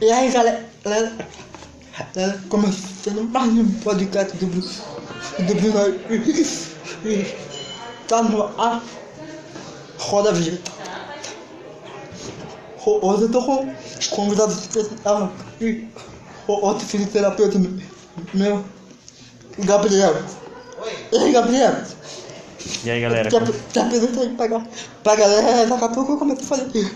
E aí, galera, galera, começando mais um podcast do Bruno, do Bruno tá no ar, roda vida. Hoje eu tô com convidado especial e outro fisioterapeuta meu, Gabriel. E aí, Gabriel? E aí, galera? Te, te apresenta aí pra, pra galera, daqui a pouco eu começo a fazer,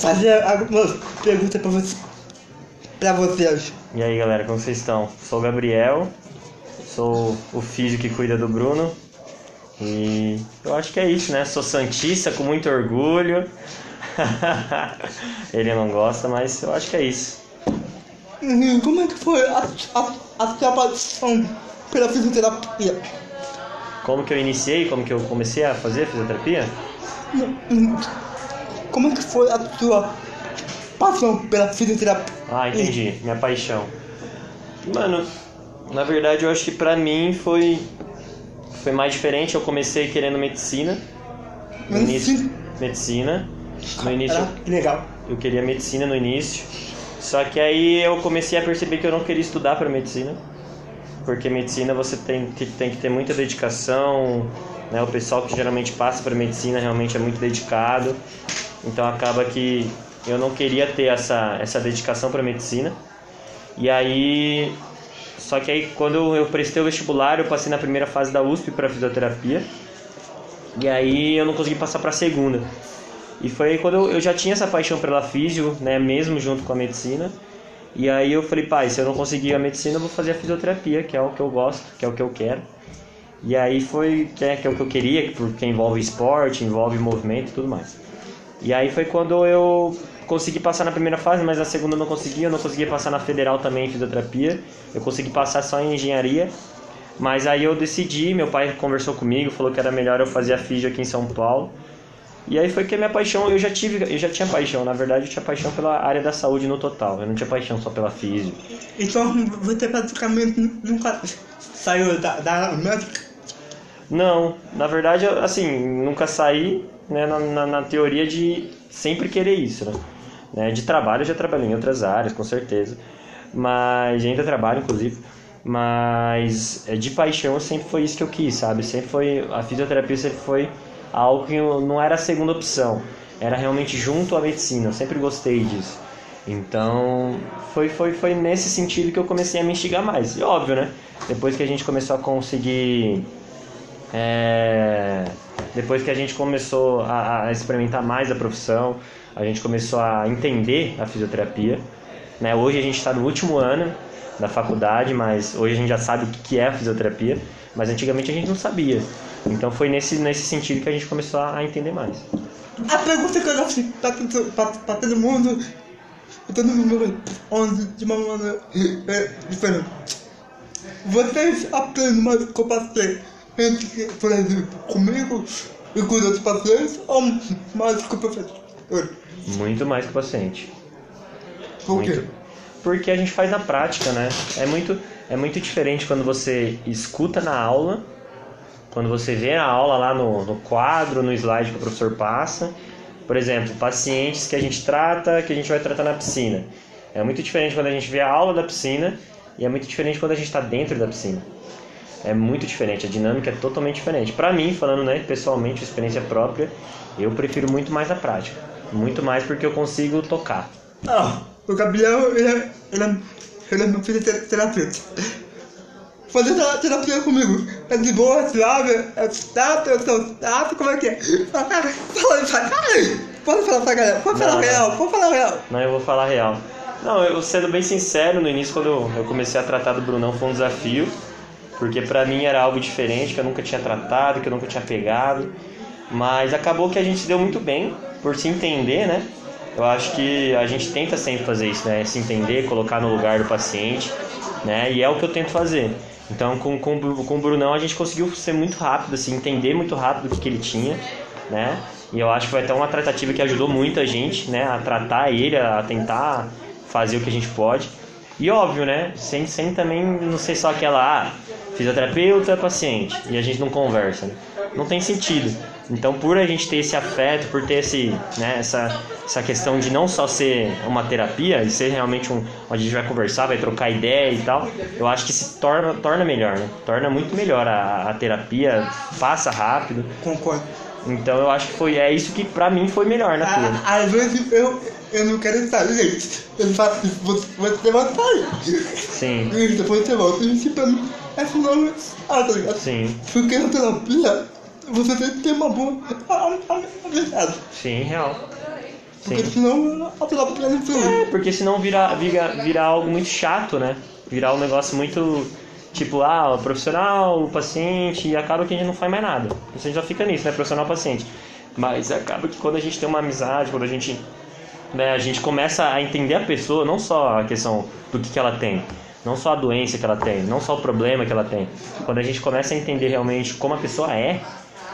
fazer algumas perguntas pra você. Pra vocês. E aí, galera, como vocês estão? Sou o Gabriel, sou o filho que cuida do Bruno. E eu acho que é isso, né? Sou santista com muito orgulho. Ele não gosta, mas eu acho que é isso. Uhum, Como é que foi a, a, a sua paixão pela fisioterapia? Como que eu iniciei, como que eu comecei a fazer fisioterapia? Hum, Como é que foi a sua paixão pela fisioterapia? Ah, entendi. Minha paixão. Mano, na verdade eu acho que pra mim foi foi mais diferente. Eu comecei querendo medicina. No início, Medicina? medicina. No início Era legal. eu queria medicina no início. Só que aí eu comecei a perceber que eu não queria estudar para medicina. Porque medicina você tem que, tem que ter muita dedicação, né? O pessoal que geralmente passa para medicina realmente é muito dedicado. Então acaba que eu não queria ter essa, essa dedicação para medicina. E aí só que aí quando eu prestei o vestibular, eu passei na primeira fase da USP para fisioterapia. E aí eu não consegui passar para a segunda. E foi quando eu, eu já tinha essa paixão pela físio, né, mesmo junto com a medicina. E aí eu falei, pai, se eu não conseguir a medicina, eu vou fazer a fisioterapia, que é o que eu gosto, que é o que eu quero. E aí foi, que é o que eu queria, porque envolve esporte, envolve movimento e tudo mais. E aí foi quando eu consegui passar na primeira fase, mas na segunda eu não consegui, eu não consegui passar na federal também em fisioterapia. Eu consegui passar só em engenharia. Mas aí eu decidi, meu pai conversou comigo, falou que era melhor eu fazer a físio aqui em São Paulo. E aí foi que a minha paixão, eu já tive, eu já tinha paixão, na verdade eu tinha paixão pela área da saúde no total. Eu não tinha paixão só pela físio. Então você praticamente nunca saiu da, da médica? Não, na verdade, assim, nunca saí né, na, na, na teoria de sempre querer isso, né? Né, De trabalho eu já trabalhei em outras áreas, com certeza. Mas ainda trabalho, inclusive. Mas é, de paixão sempre foi isso que eu quis, sabe? Sempre foi. A fisioterapia sempre foi algo que não era a segunda opção. Era realmente junto à medicina. Eu sempre gostei disso. Então, foi, foi, foi nesse sentido que eu comecei a me instigar mais. E óbvio, né? Depois que a gente começou a conseguir é, depois que a gente começou a, a experimentar mais a profissão, a gente começou a entender a fisioterapia. Né? Hoje a gente está no último ano da faculdade, mas hoje a gente já sabe o que é a fisioterapia, mas antigamente a gente não sabia. Então foi nesse, nesse sentido que a gente começou a entender mais. A pergunta que eu fiz pra, todo- mundo, todo mundo de uma maneira é, diferente. Vocês aprendem mais com o paciente, por exemplo, comigo e com os outros pacientes, ou mais com o professor? Muito mais que o paciente. Por quê? Muito. Porque a gente faz na prática, né? É muito, é muito diferente quando você escuta na aula, quando você vê a aula lá no, no quadro, no slide que o professor passa. Por exemplo, pacientes que a gente trata, que a gente vai tratar na piscina. É muito diferente quando a gente vê a aula da piscina e é muito diferente quando a gente está dentro da piscina. É muito diferente, a dinâmica é totalmente diferente. Pra mim, falando né, pessoalmente, experiência própria, eu prefiro muito mais a prática. Muito mais porque eu consigo tocar. Ah, o Gabriel, ele é, ele é, ele é meu fisioterapeuta. Fazer tera- terapia comigo é de boa, suave, é chato, eu sou chato, como é que é? Fala aí, fala. Pode falar pra galera, pode falar Não, real, pode falar real. Não, eu vou falar real. Não, eu sendo bem sincero, no início quando eu comecei a tratar do Brunão foi um desafio, porque pra mim era algo diferente, que eu nunca tinha tratado, que eu nunca tinha pegado. Mas acabou que a gente se deu muito bem por se entender, né? Eu acho que a gente tenta sempre fazer isso, né? Se entender, colocar no lugar do paciente, né? E é o que eu tento fazer. Então, com, com, com o Brunão, a gente conseguiu ser muito rápido, assim, entender muito rápido o que, que ele tinha, né? E eu acho que foi até uma tratativa que ajudou muito a gente, né? A tratar ele, a tentar fazer o que a gente pode. E óbvio, né? Sem, sem também não ser só aquela, ah, fisioterapeuta, paciente, e a gente não conversa, né? Não tem sentido. Então, por a gente ter esse afeto, por ter esse, né, essa, essa questão de não só ser uma terapia, e ser realmente um. onde a gente vai conversar, vai trocar ideia e tal, eu acho que se torna, torna melhor, né? Torna muito melhor a, a terapia, passa rápido. Concordo. Então, eu acho que foi, é isso que pra mim foi melhor na cura. Às vezes eu, eu não quero estar, gente. Eu faço isso, você, você vai sair. Sim, E depois você volta. E mim é sinal. Ah, tá ligado? sim, Porque na terapia você tem que ter uma boa a- a- amizade. sim, real. Porque Sim. senão a terapia não É, flui. porque senão vira, vira, vira algo muito chato, né? Virar um negócio muito tipo, ah, o profissional, o paciente, e acaba que a gente não faz mais nada. Você já fica nisso, né? Profissional, paciente. Mas acaba que quando a gente tem uma amizade, quando a gente, né, a gente começa a entender a pessoa, não só a questão do que, que ela tem, não só a doença que ela tem, não só o problema que ela tem. Quando a gente começa a entender realmente como a pessoa é,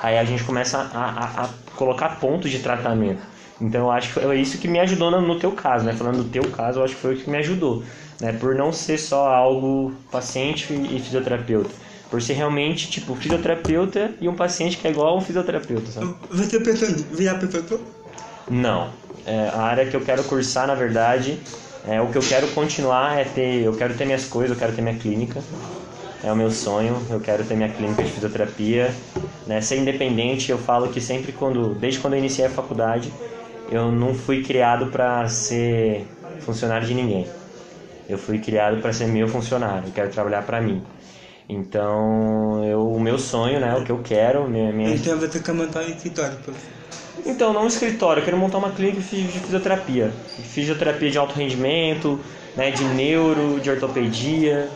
aí a gente começa a, a, a colocar pontos de tratamento. Então eu acho que foi isso que me ajudou no, teu caso, né? Falando do teu caso, eu acho que foi o que me ajudou, né? Por não ser só algo paciente e fisioterapeuta. Por ser realmente, tipo, fisioterapeuta e um paciente que é igual a um fisioterapeuta, sabe? Você em virar professor? Não. É, a área que eu quero cursar, na verdade, é o que eu quero continuar é ter, eu quero ter minhas coisas, eu quero ter minha clínica. É o meu sonho, eu quero ter minha clínica de fisioterapia, né? Ser independente, eu falo que sempre quando, desde quando eu iniciei a faculdade, eu não fui criado para ser funcionário de ninguém. Eu fui criado para ser meu funcionário, eu quero trabalhar para mim. Então, eu, o meu sonho, né, o que eu quero, minha, minha Então você quer montar um escritório, por exemplo. Então, não um escritório, eu quero montar uma clínica de de fisioterapia. Fisioterapia de alto rendimento, né, de neuro, de ortopedia,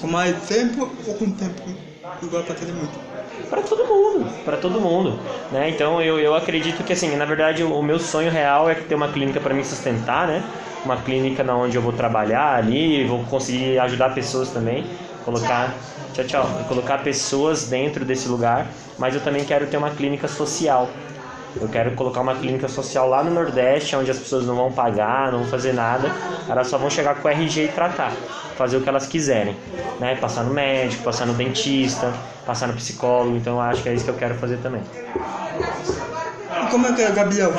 Com mais tempo ou com tempo igual pra todo mundo? para todo mundo, para todo mundo, né? Então, eu, eu acredito que assim, na verdade, o, o meu sonho real é ter uma clínica para me sustentar, né? Uma clínica na onde eu vou trabalhar ali, vou conseguir ajudar pessoas também, colocar, tchau, tchau, colocar pessoas dentro desse lugar, mas eu também quero ter uma clínica social. Eu quero colocar uma clínica social lá no Nordeste, onde as pessoas não vão pagar, não vão fazer nada, elas só vão chegar com o RG e tratar, fazer o que elas quiserem, né? Passar no médico, passar no dentista, passar no psicólogo, então eu acho que é isso que eu quero fazer também. Como é que é, Gabriel?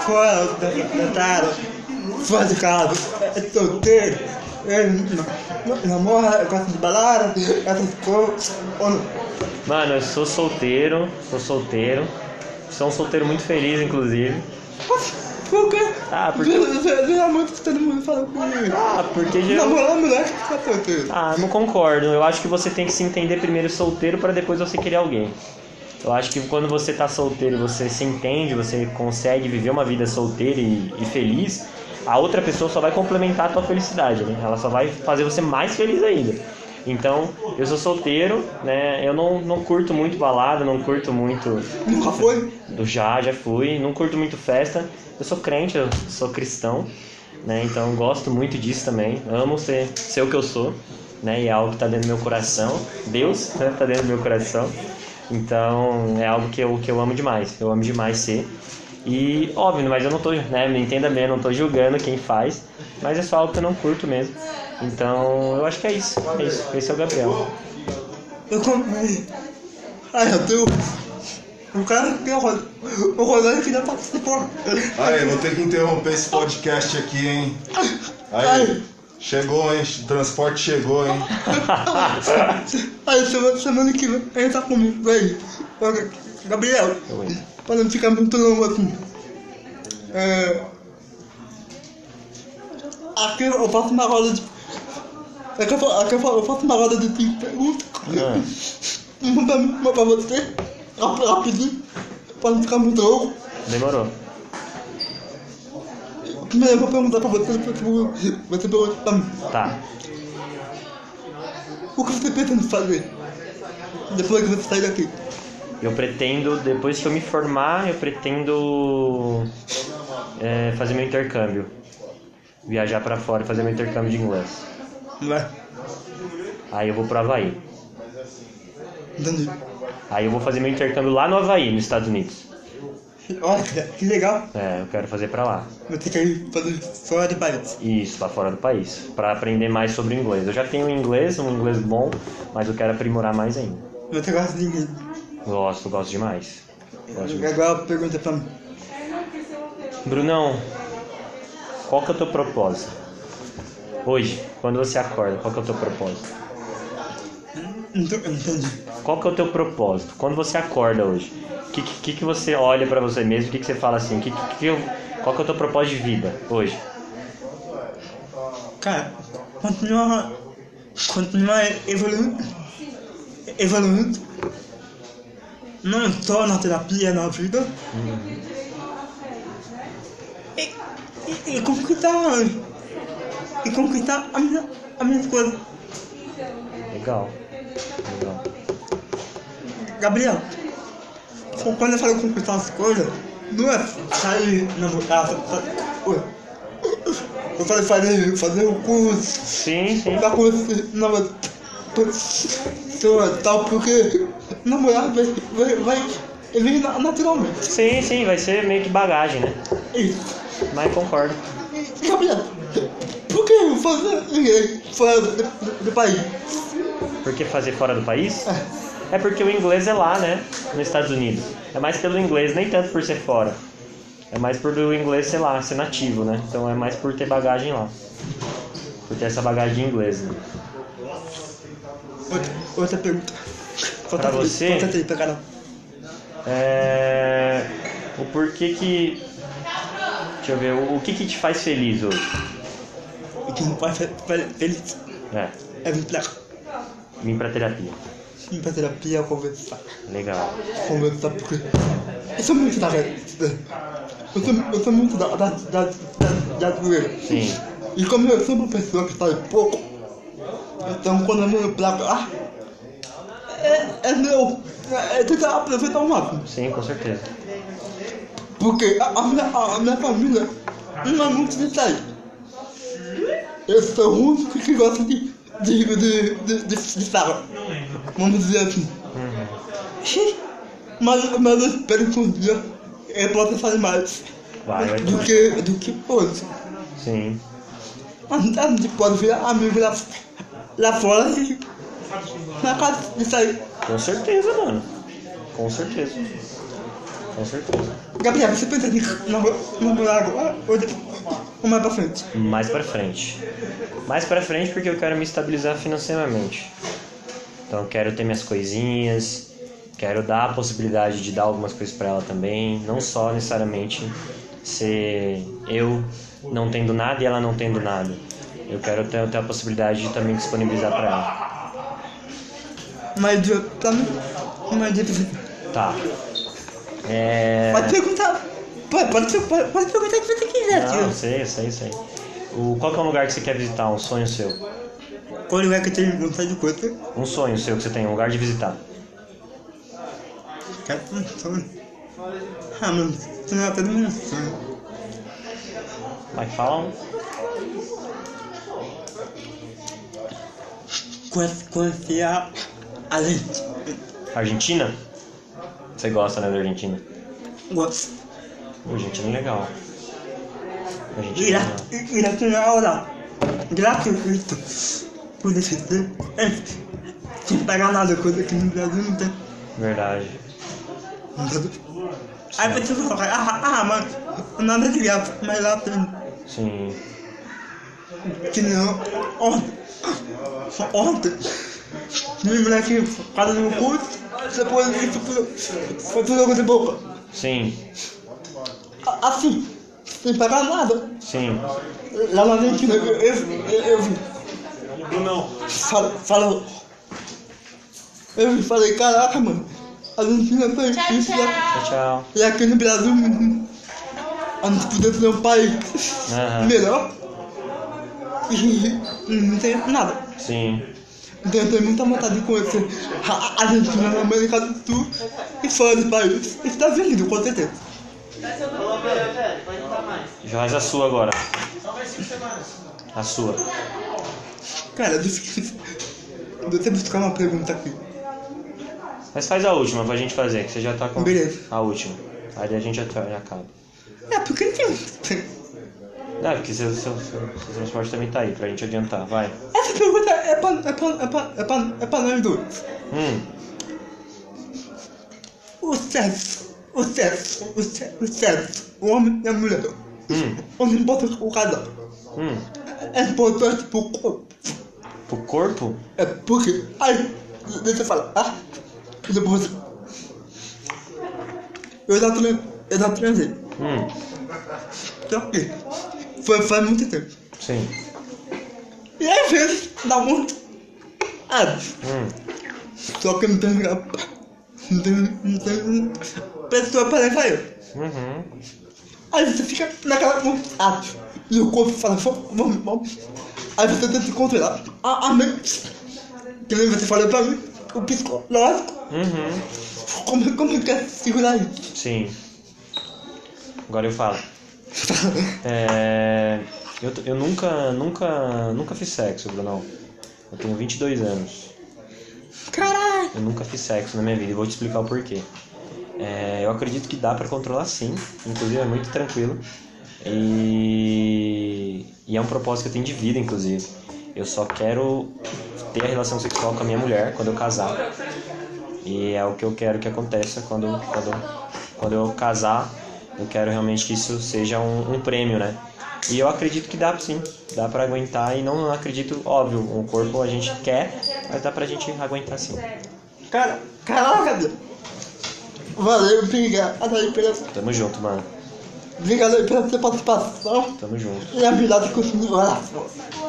Fora da, da área, fora de casa, é solteiro, é, namora, gosta de balada, essas coisas, ou não? Mano, eu sou solteiro, sou solteiro, sou um solteiro muito feliz, inclusive. Por quê? Ah, porque- Geralmente que todo mundo fala comigo. Ah, porque geral... Namorar mulher que fica solteiro. Ah, não concordo. Eu acho que você tem que se entender primeiro solteiro para depois você querer alguém. Eu acho que quando você tá solteiro, você se entende, você consegue viver uma vida solteira e, e feliz, a outra pessoa só vai complementar a tua felicidade, né? Ela só vai fazer você mais feliz ainda. Então, eu sou solteiro, né? Eu não, não curto muito balada, não curto muito Nunca foi? do já, já fui, não curto muito festa. Eu sou crente, eu sou cristão, né? Então gosto muito disso também. Amo ser, ser o que eu sou, né? E é algo que tá dentro do meu coração. Deus, né? Tá dentro do meu coração. Então é algo que eu, que eu amo demais. Eu amo demais ser. E óbvio, mas eu não tô, né? Me entenda bem, eu não tô julgando quem faz, mas é só algo que eu não curto mesmo. Então eu acho que é isso. É isso. Esse é o Gabriel. Eu comprei. Ai, eu tenho. O cara que o Rod- o Rodolfo queria participar. Aí, vou ter que interromper esse podcast aqui, hein? Aí, chegou, hein? O transporte chegou, hein? Aí, semana, semana que vem, ele tá comigo, vem. Ok, Gabriel, pra não ficar muito longo assim. É. Aqui eu faço uma roda de. Aqui eu fa- aqui eu fa- eu faço uma roda de cinco perguntas. Ah, Uma pra uma pra você. rap- Rapidinho. Pra não ficar muito longo. demorou. Primeiro eu vou perguntar pra você, depois você pergunta pra mim. Tá. O que você pretende fazer? Depois que você sair daqui. Eu pretendo, depois que eu me formar, eu pretendo é, fazer meu intercâmbio. Viajar pra fora e fazer meu intercâmbio de inglês. Não é? Aí eu vou pro Havaí. Entendi. Aí eu vou fazer meu intercâmbio lá no Havaí, nos Estados Unidos. Olha, que legal. É, eu quero fazer pra lá. Você quer ir fazer fora de país. Isso, lá fora do país. Pra aprender mais sobre o inglês. Eu já tenho inglês, um inglês bom, mas eu quero aprimorar mais ainda. Você gosta de inglês. Gosto, gosto demais. Pode. Agora pergunta pra mim. Brunão, qual que é o teu propósito? Hoje, quando você acorda, qual que é o teu propósito? Não tô- entendi. Qual que é o teu propósito? Quando você acorda hoje, o que, que, que você olha pra você mesmo? O que, que você fala assim? Que, que, que eu- qual que é o teu propósito de vida hoje? Cara, continuar. Continuar evoluindo. Evoluindo. Não só na terapia, na vida. E, e, e conquistar. E conquistar a minha, a minha coisa. Legal. Legal. Gabriel, quando eu falo conquistar as coisas, não é sair namorar. Oi. Eu falei fazer, fazer o curso. Sim, sim. pra conhecer namorar pessoa tal, porque namorar vai, vai, vai vir na- naturalmente. Sim, sim, vai ser meio que bagagem, né? Isso. Mas concordo. Gabriel, fora do, do- do país? Por que fazer fora do país? É porque o inglês é lá, né? Nos Estados Unidos. É mais pelo inglês, nem tanto por ser fora. É mais por o inglês ser lá, ser nativo, né? Então é mais por ter bagagem lá. Por ter essa bagagem inglesa. Né? Outra, outra pergunta. Pra você? Aí, pra caramba. É... O porquê que... Deixa eu ver, o o que que te faz feliz hoje? O que não pode ser feliz É, é vir pra, vim pra terapia. vir pra terapia conversar. Legal. Conversar porque eu sou muito da. Eu sou, eu sou muito da, da, da, da, da zoeira. Sim, E como eu sou uma pessoa que sabe pouco, então quando eu venho pra cá, é, é meu, é tentar aproveitar o máximo. sim, com certeza. Porque a, a minha, a minha família não é muito de sair. Eu sou o único que gosta de, de, de, de, de, sala, vamos dizer assim. Uhum. Mas, mas eu espero que um dia eu possa sair mais Vai, vai. do que, do que hoje. Sim. Mas a gente pode virar amigo lá, lá fora e na casa de sair. Com certeza, mano. Com certeza. Com certeza. Gabriel, você pensa em namo- namorar agora ou depois? Ou mais pra frente? Mais pra frente. Mais pra frente porque eu quero me estabilizar financeiramente. Então eu quero ter minhas coisinhas, quero dar a possibilidade de dar algumas coisas pra ela também, não só necessariamente ser eu não tendo nada e ela não tendo nada. Eu quero ter, ter a possibilidade de também disponibilizar pra ela. Pra mim, mas de Tá. É. Pode perguntar. Pode, pode, pode, perguntar o que você quiser, Não, tio. sei, sei, sei. O, qual que é um lugar que você quer visitar? Um sonho seu? Qual lugar que eu tenho vontade de coisa? Um sonho seu que você tem, um lugar de visitar. Quero um sonho. Ah, mano, você não é todo mundo sonho. Vai fala um. Conhece- Conhecer a, a gente. Argentina? Você gosta, né, da Argentina? Gosto. Pô, Argentina é legal. Argentina Irá, gratuito por. É, sem pagar nada, coisa que no Brasil não tem. Verdade. Aí pessoa fala, ah, ah, mas nada de graça, mas lá tem. Sim. Que não. Ontem. Ontem. Tinha moleque fazendo um curso, depois isso foi, foi tudo coisa boa. Sim. Assim, sem pagar nada. Sim. Lá na Argentina, eu, eu, eu, eu vi. Não. Fala, falou. Eu vi, falei, caraca, mano. A Argentina tem Tchau, isso. tchau. Tchau, tchau. E aqui no Brasil, hum, a gente podia ter um país Aham. melhor. E não tem nada. Sim. Então eu tenho muita vontade de conhecer a a Argentina, a América do Sul e fora do país. Estados Unidos, com certeza. Faz a sua agora. A sua. Cara, é difícil. Deixa eu buscar uma pergunta aqui. Mas faz a última pra gente fazer, que você já tá com Beleza. a última. Aí a gente já, já acaba. É, porque não tem. Não, porque seu, seu, seu, seu transporte também tá aí, pra gente adiantar. Vai. Essa pergunta é pra, é pra, é pra, é pra, é pra nós dois. Hum. O sexo o sexo, o sexo, o sexo, o homem e a mulher. Hum, O homem bota o casal. hum. É importante pro corpo. Pro corpo? É porque. Aí, deixa eu falar. Ah, depois. Eu já transei. Eu já transei. Hum, Só que. Foi faz muito tempo. sim. E às vezes dá muito. Ah, Hum, só que não tem lugar. Pessoa para levar eu. uhum. Aí você fica naquela vontade. E o corpo fala, vamos, vamos, vamos. Aí você tenta se controlar. A, a mente. Que nem você falou pra mim. O psicológico. Uhum. Como, como que é segurar isso? Sim. Agora eu falo. É, eu, eu nunca, nunca, nunca fiz sexo, Brunão. Eu tenho 22 anos. Caralho! Eu nunca fiz sexo na minha vida e vou te explicar o porquê. É, eu acredito que dá pra controlar sim, inclusive é muito tranquilo. E, e é um propósito que eu tenho de vida, inclusive. Eu só quero ter a relação sexual com a minha mulher quando eu casar. E é o que eu quero que aconteça quando, quando, quando eu casar. Eu quero realmente que isso seja um, um prêmio, né? E eu acredito que dá sim, dá pra aguentar e não acredito, óbvio, o corpo a gente quer, mas dá pra gente aguentar sim. Cara, caraca. Valeu, obrigado aí pela, Tamo junto, mano. obrigado aí pela sua participação Tamo junto. e a habilidade que continua.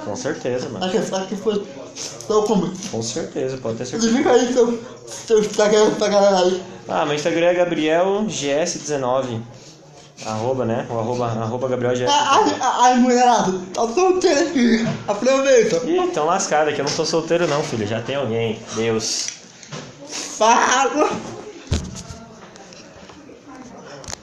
Com certeza, mano. A questão que foi só como. Com certeza, pode ter certeza. Divulga aí seu, seu Instagram pra galera aí. Ah, meu Instagram é GabrielGS19. Arroba, né? O arroba, arroba GabrielGS19. Ai, ai, ai, mulherada, tá solteiro aqui. Aproveita. Ih, tão lascado aqui. Eu não sou solteiro não, filho. Já tem alguém. Deus. Fala.